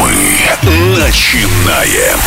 Мы начинаем.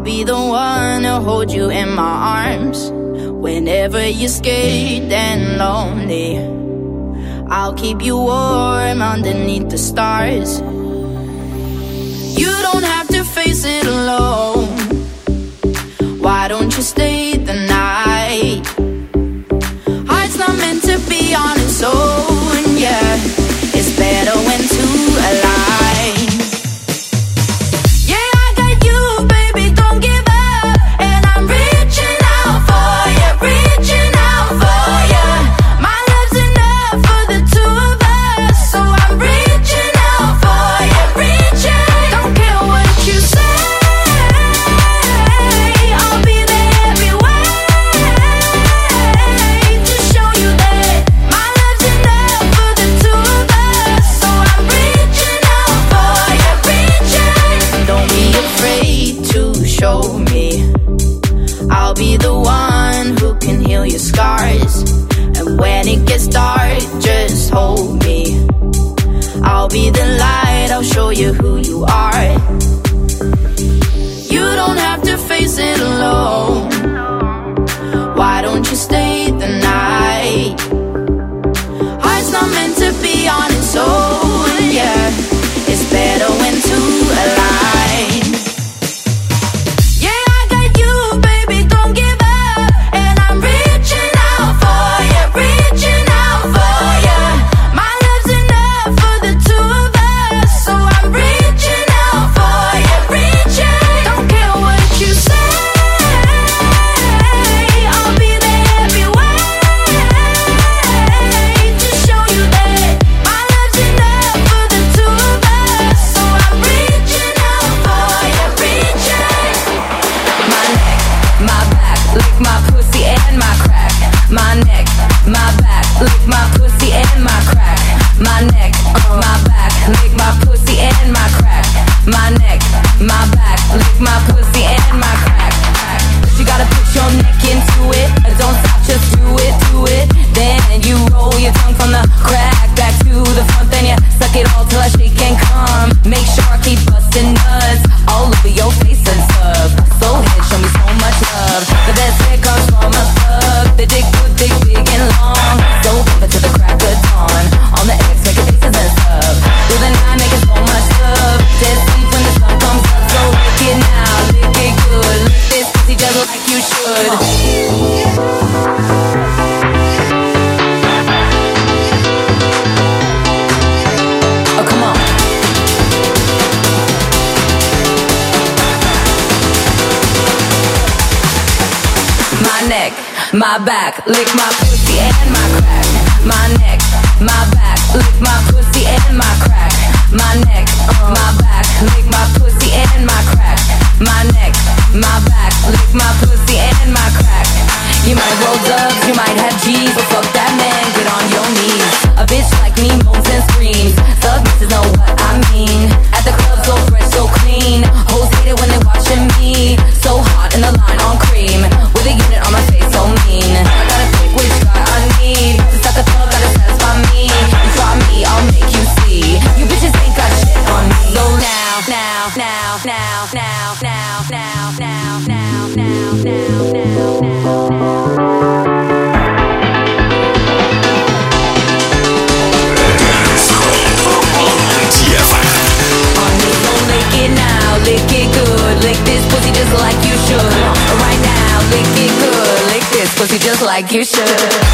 I'll be the one to hold you in my arms. Whenever you're scared and lonely I'll keep you warm underneath the stars. You don't have to face it alone. Why don't you stay back, lick my you should.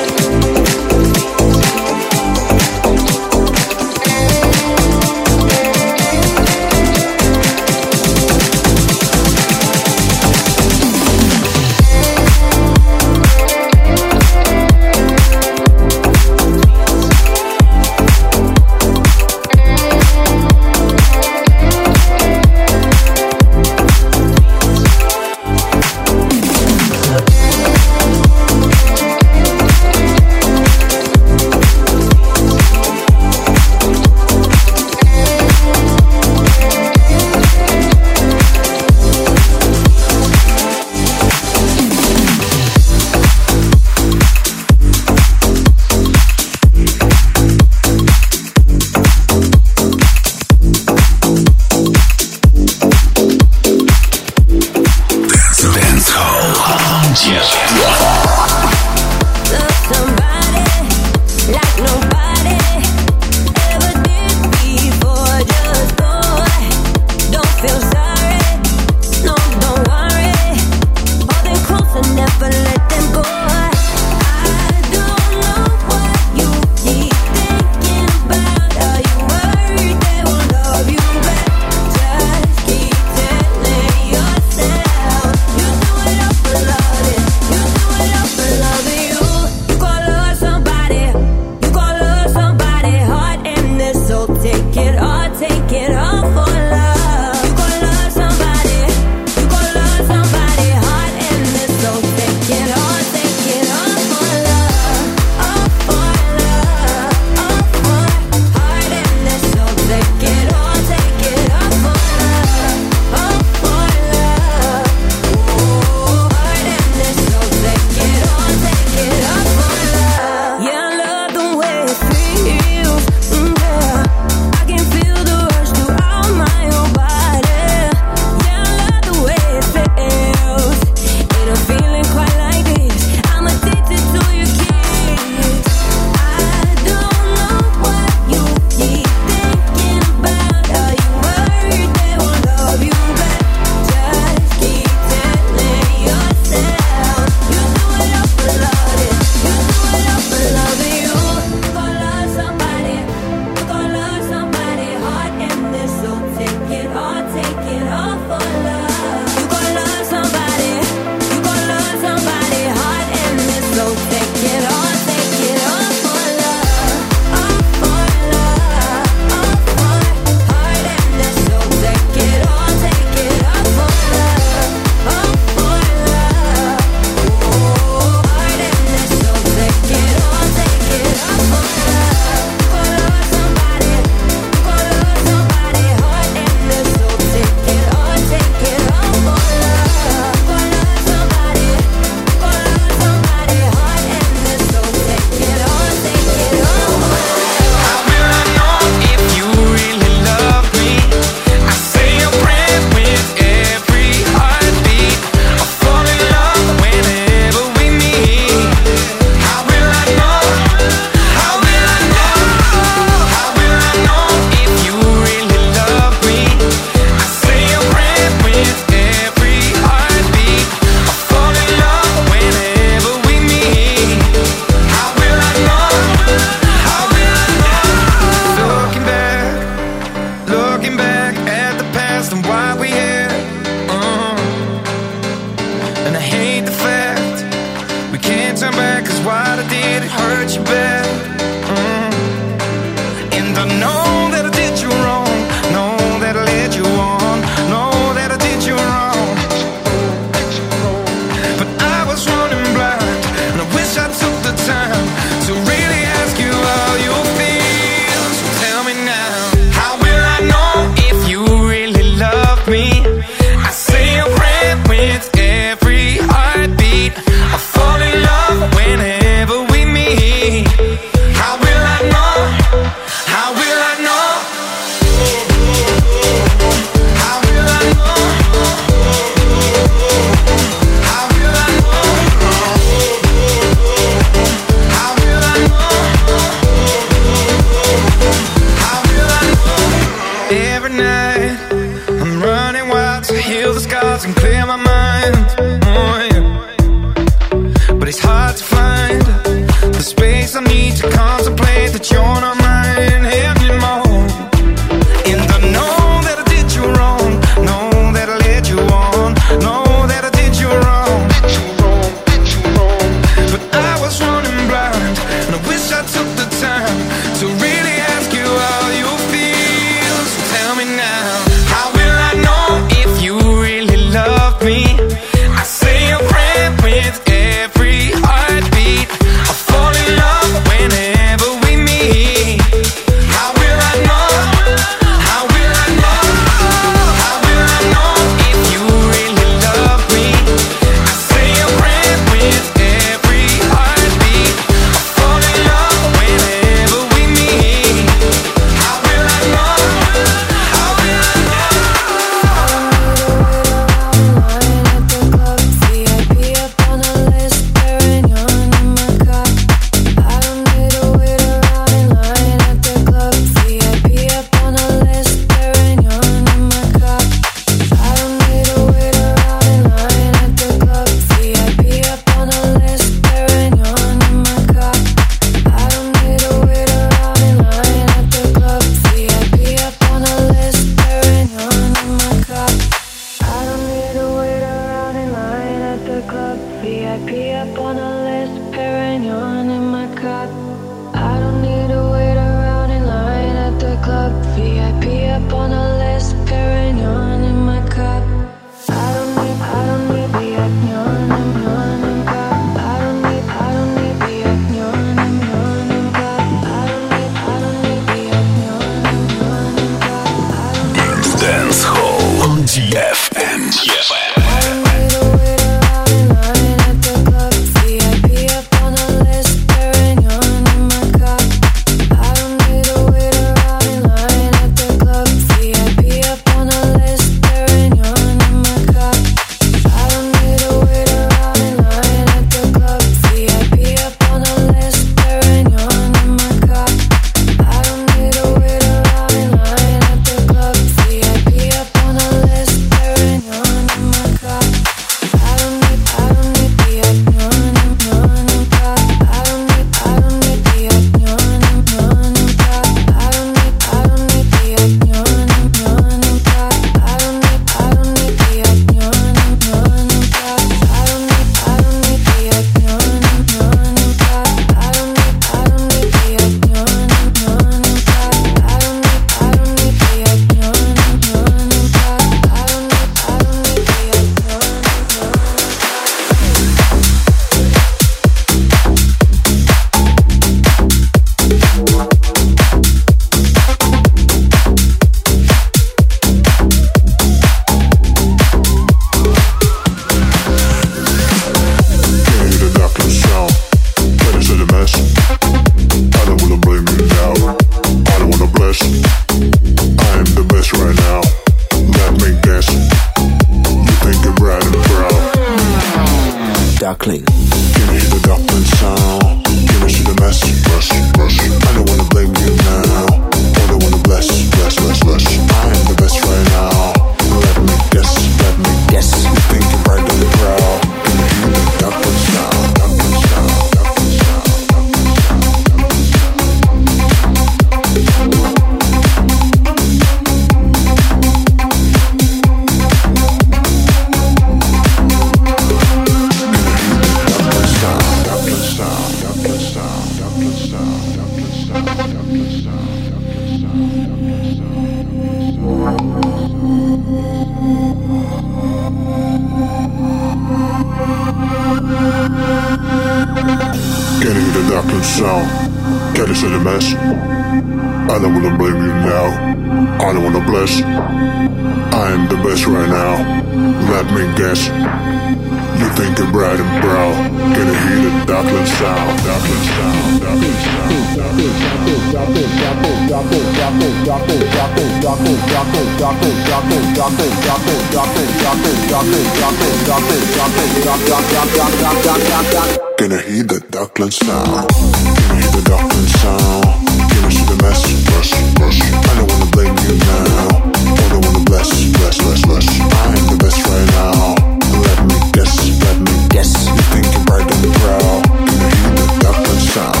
Can I hear the Dockland sound? Can I hear the Dockland sound? Can I see the mess? Mess, mess. I don't wanna blame you now. I don't wanna bless, bless, bless, bless. I am the best right now. Let me guess, let me guess. You think you're bright and proud. Can I hear the Dockland sound?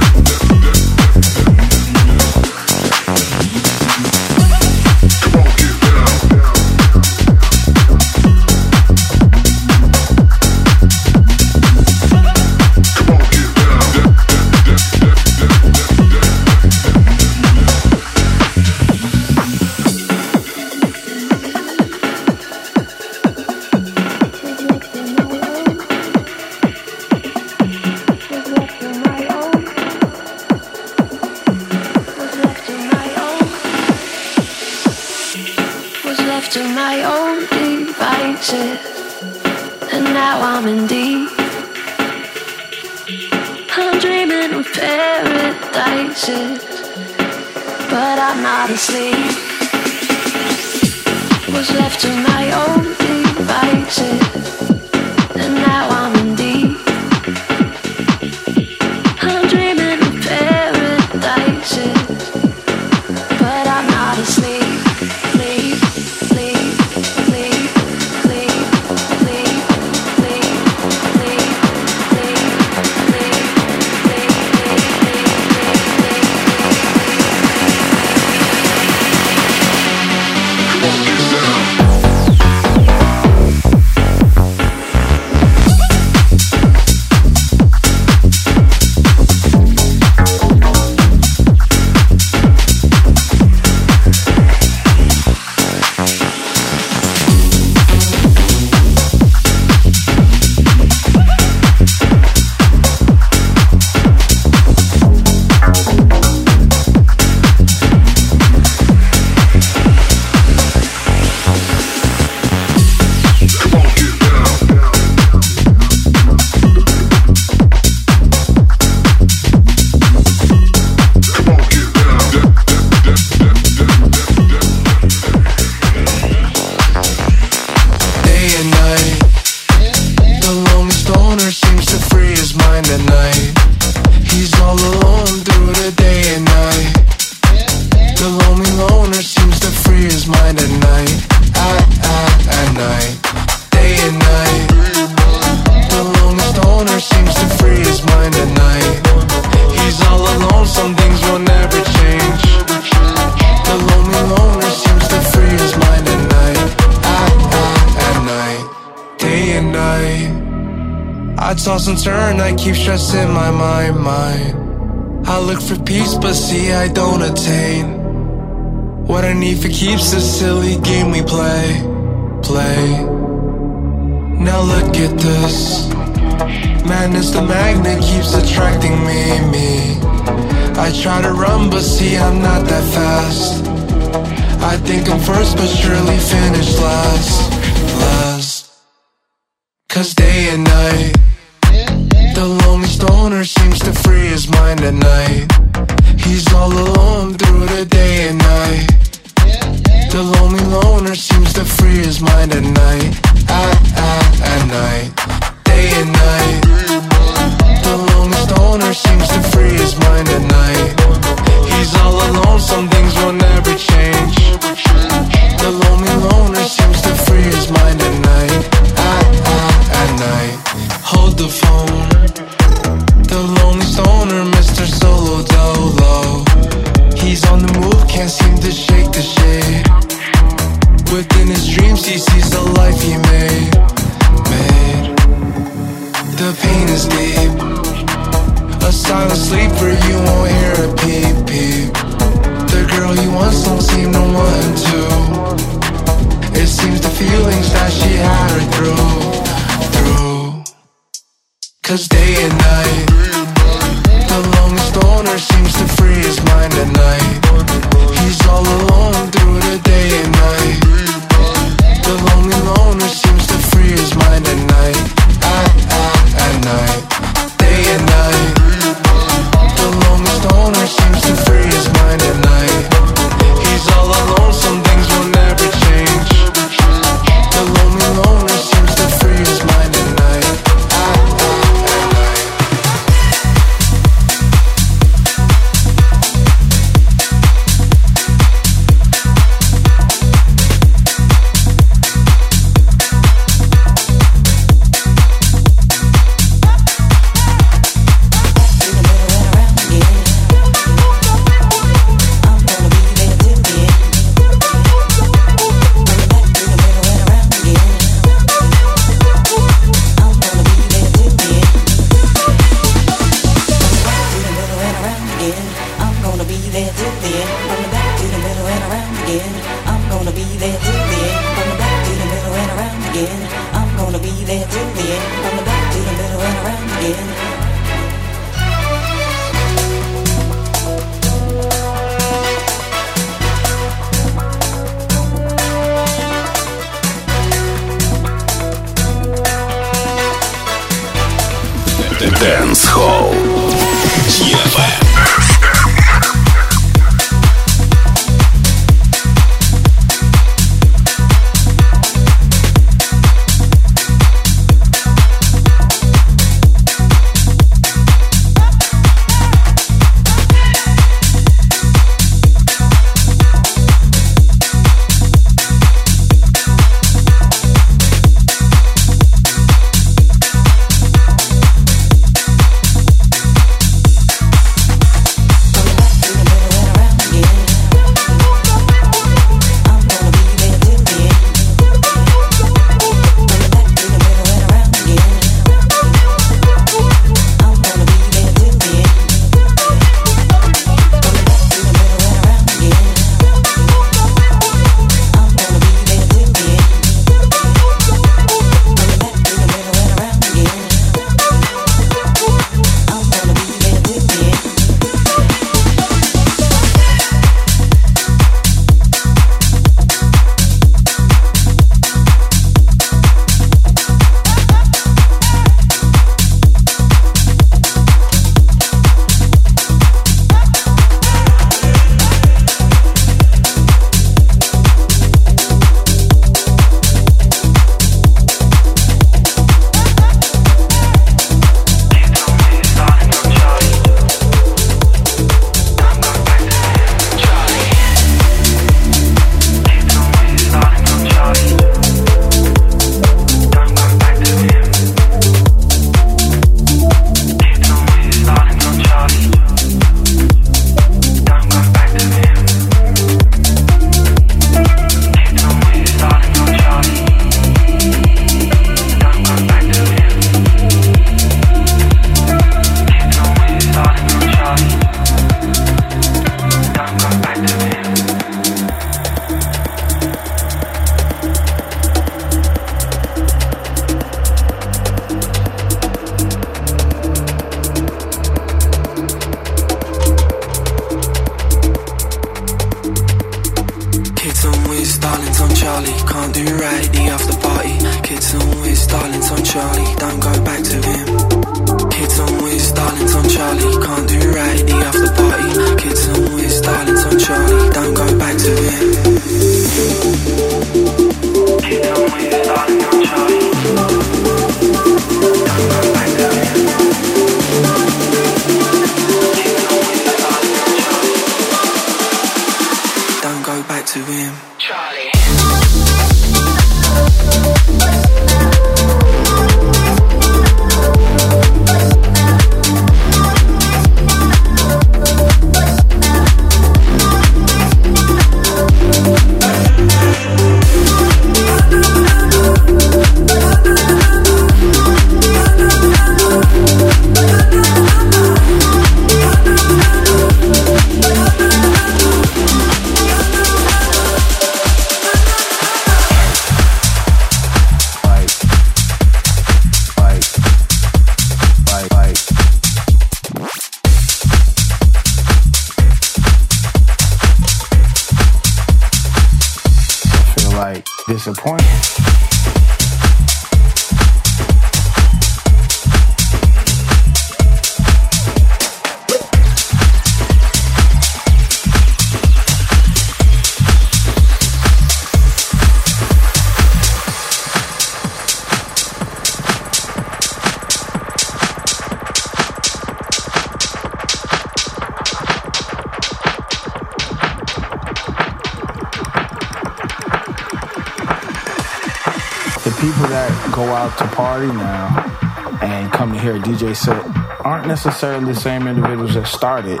Necessarily the same individuals that started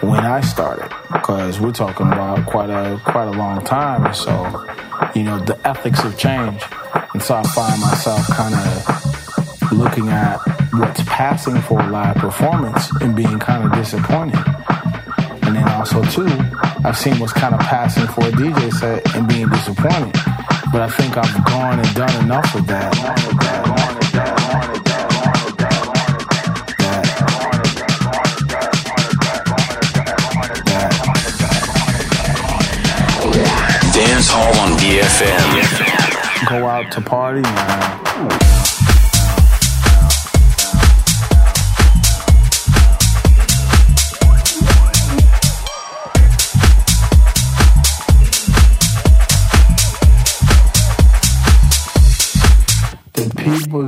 when I started, because we're talking about quite a quite a long time. So, you know, the ethics have changed, and so I find myself kind of looking at what's passing for a live performance and being kind of disappointed. And then also too, I've seen what's kind of passing for a DJ set and being disappointed. But I think I've gone and done enough of that. Paul on DFM. Go out to party, man. people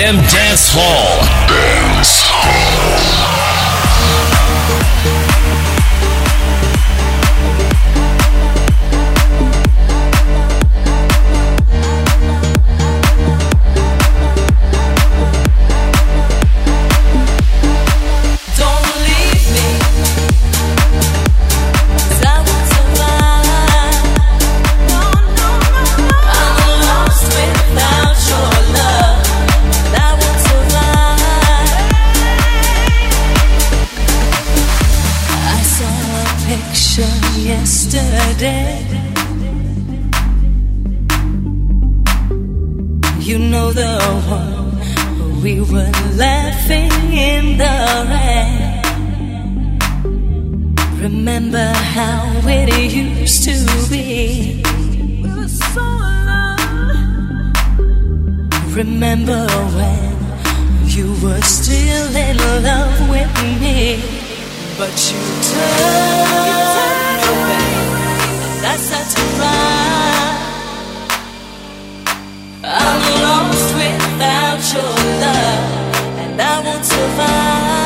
Damn. yesterday. You know the one we were laughing in the rain. Remember how it used to be. We were so alone. Remember when you were still in love with me, but you turned. I start to cry. I'm lost without your love, and I won't survive.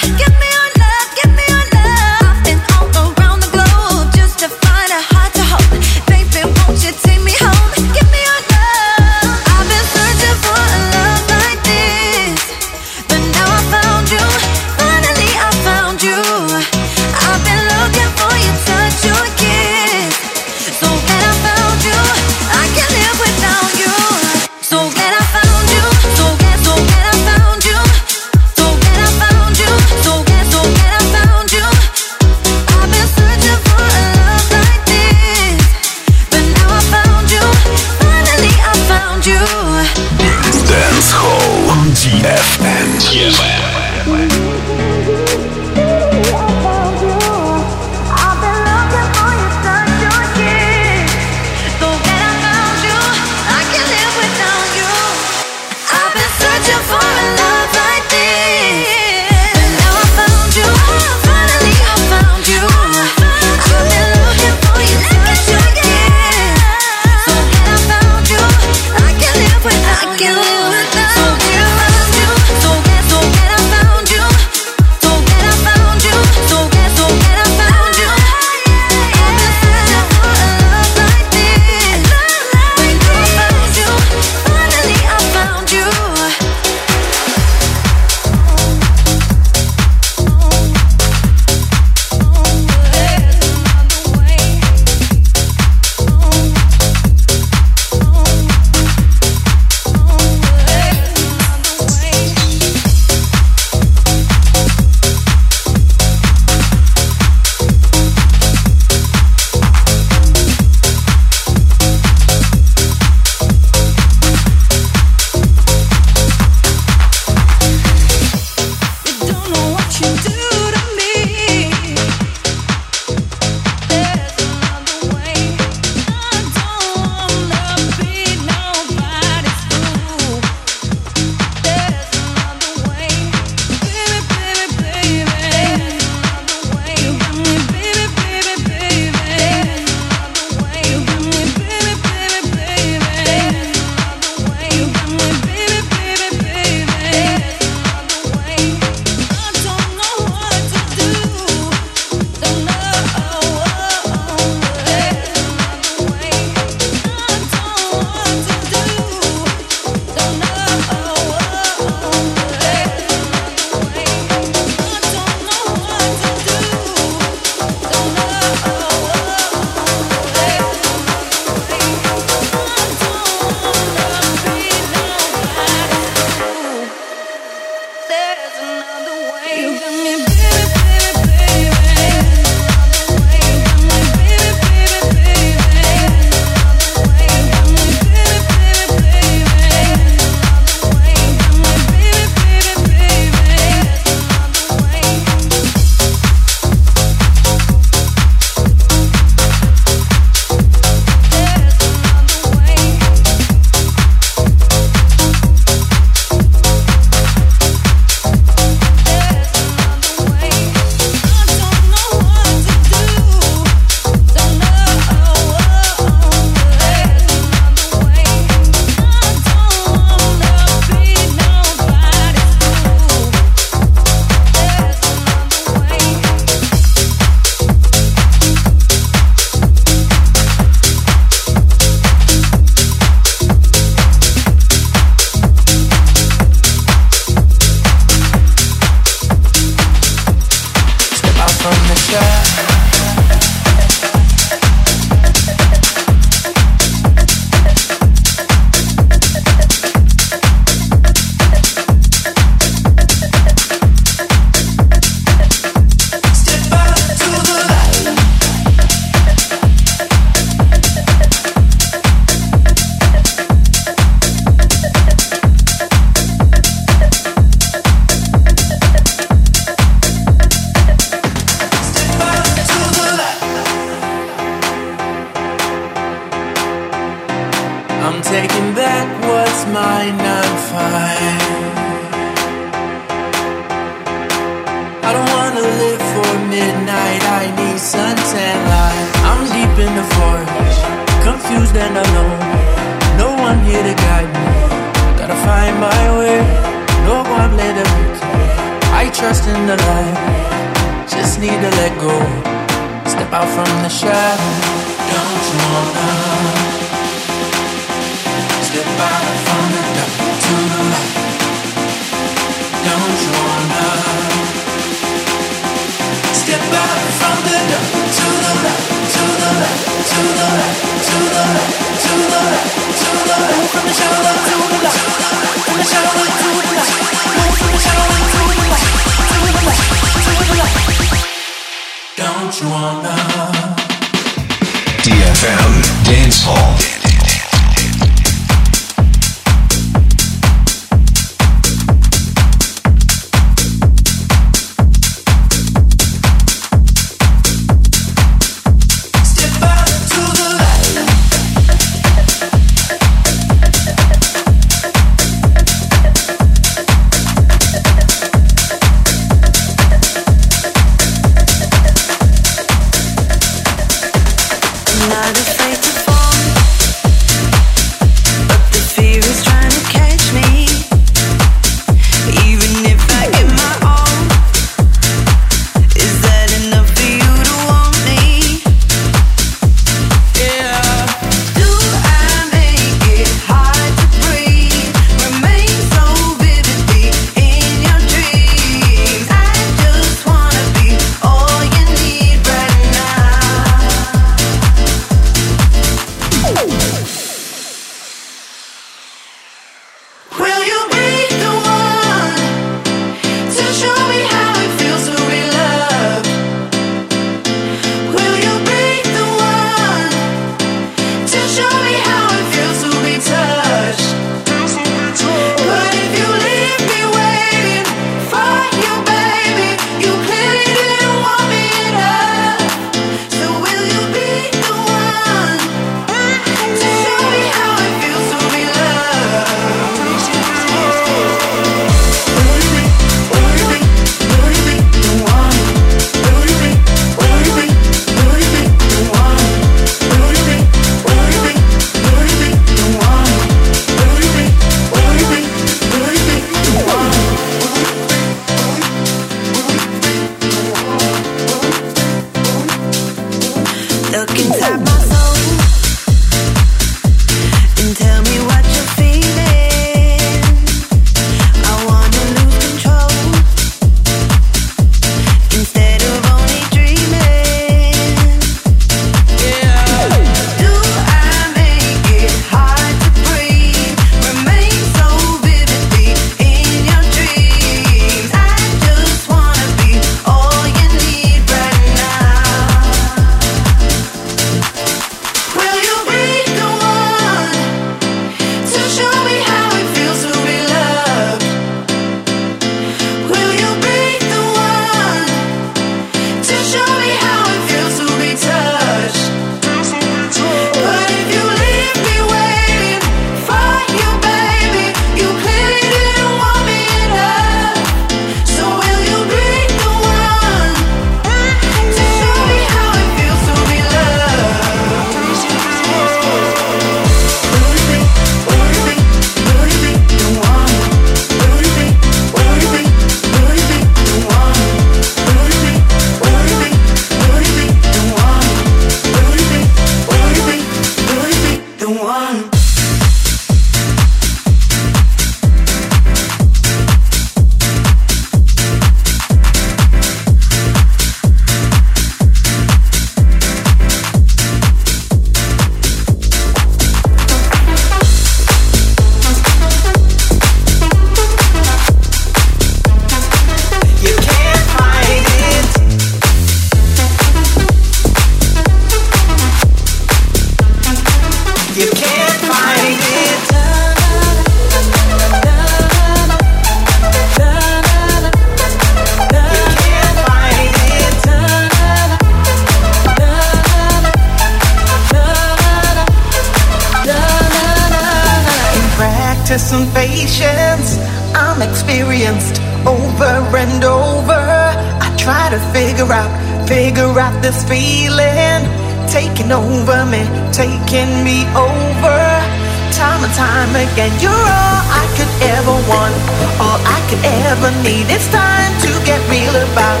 time again. You're all I could ever want, all I could ever need. It's time to get real about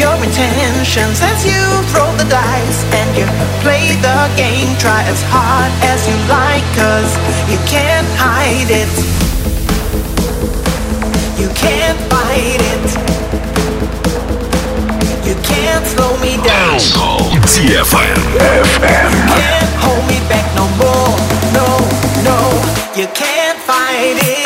your intentions as you throw the dice and you play the game. Try as hard as you like, cause you can't hide it. You can't fight it. You can't slow me down. DFM. FM. You can't hold me back no more know you can't fight it.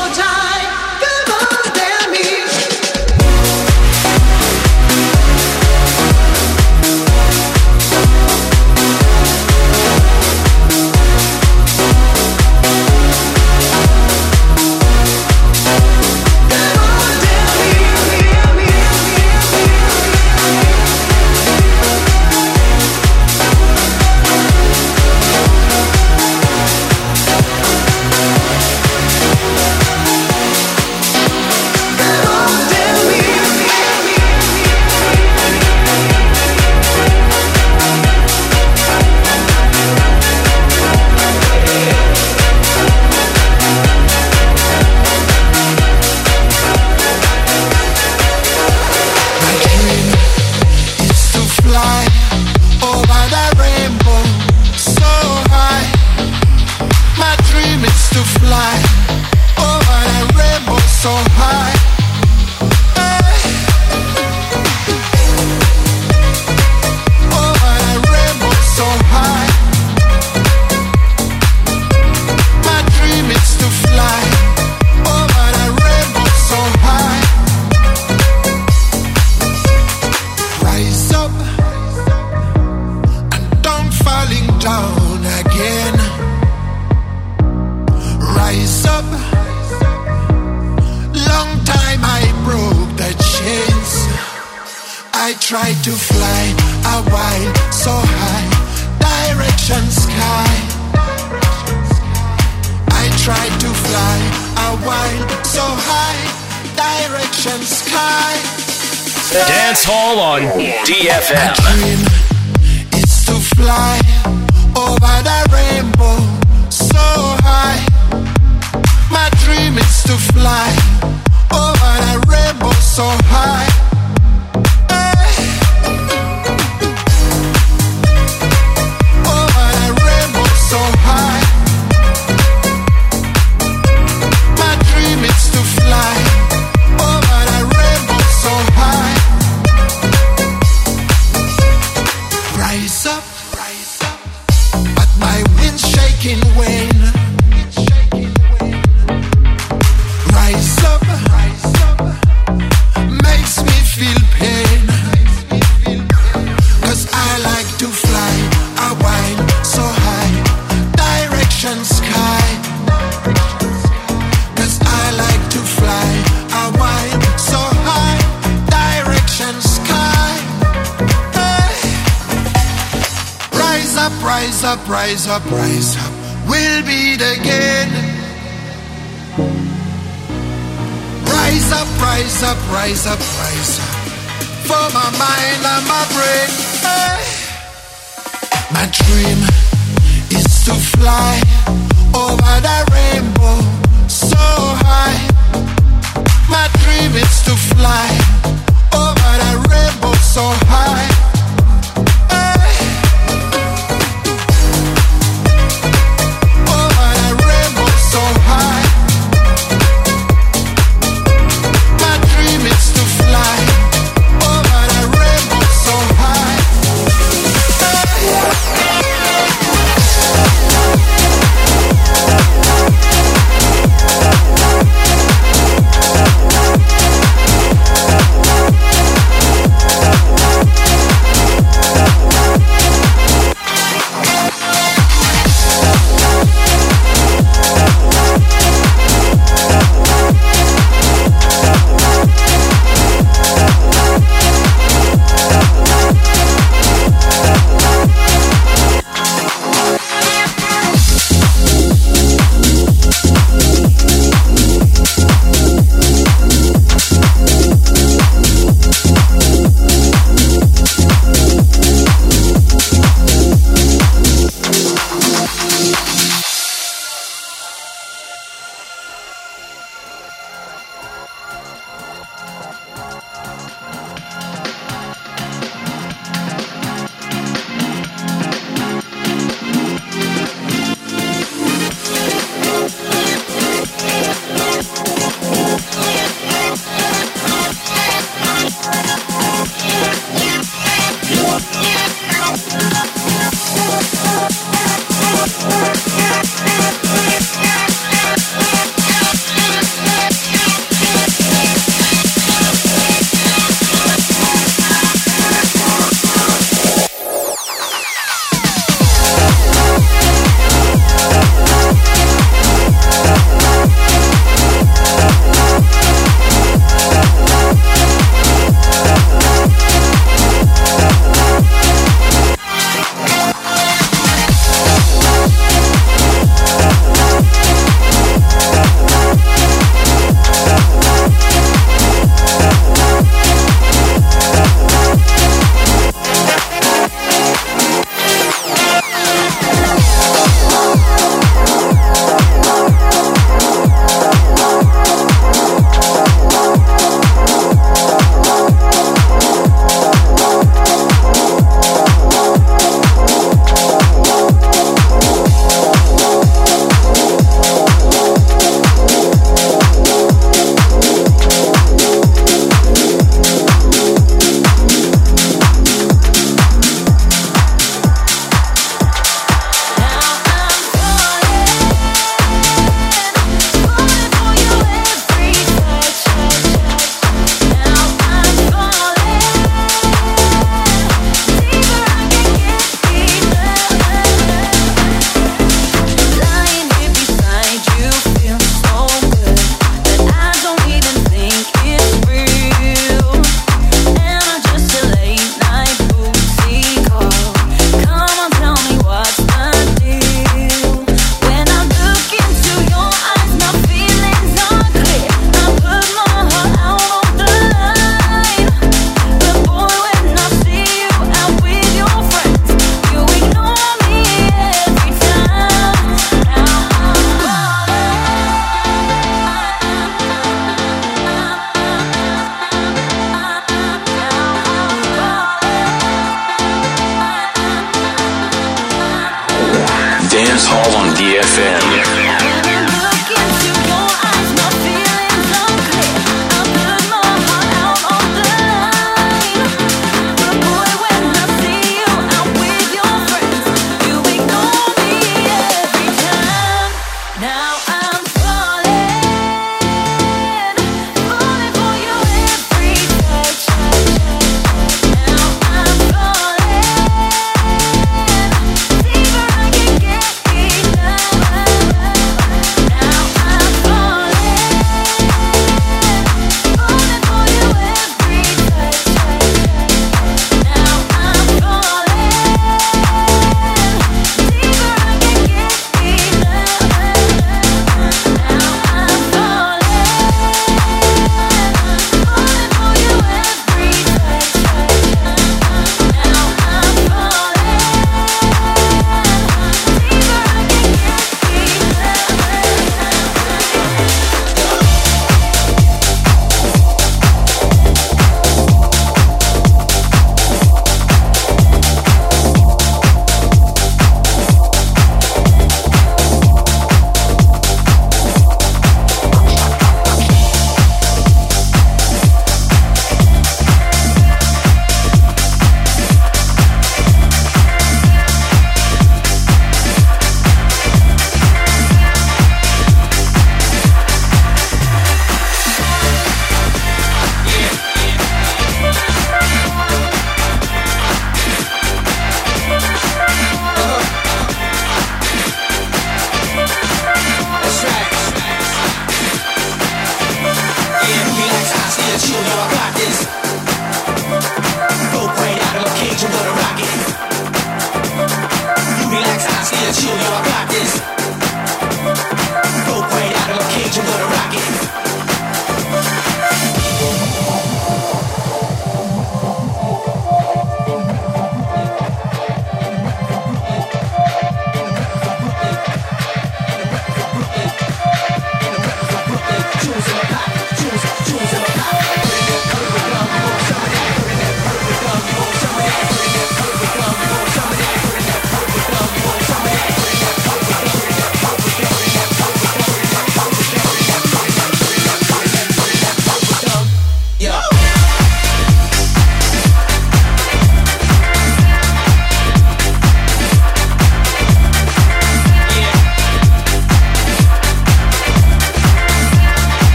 보자.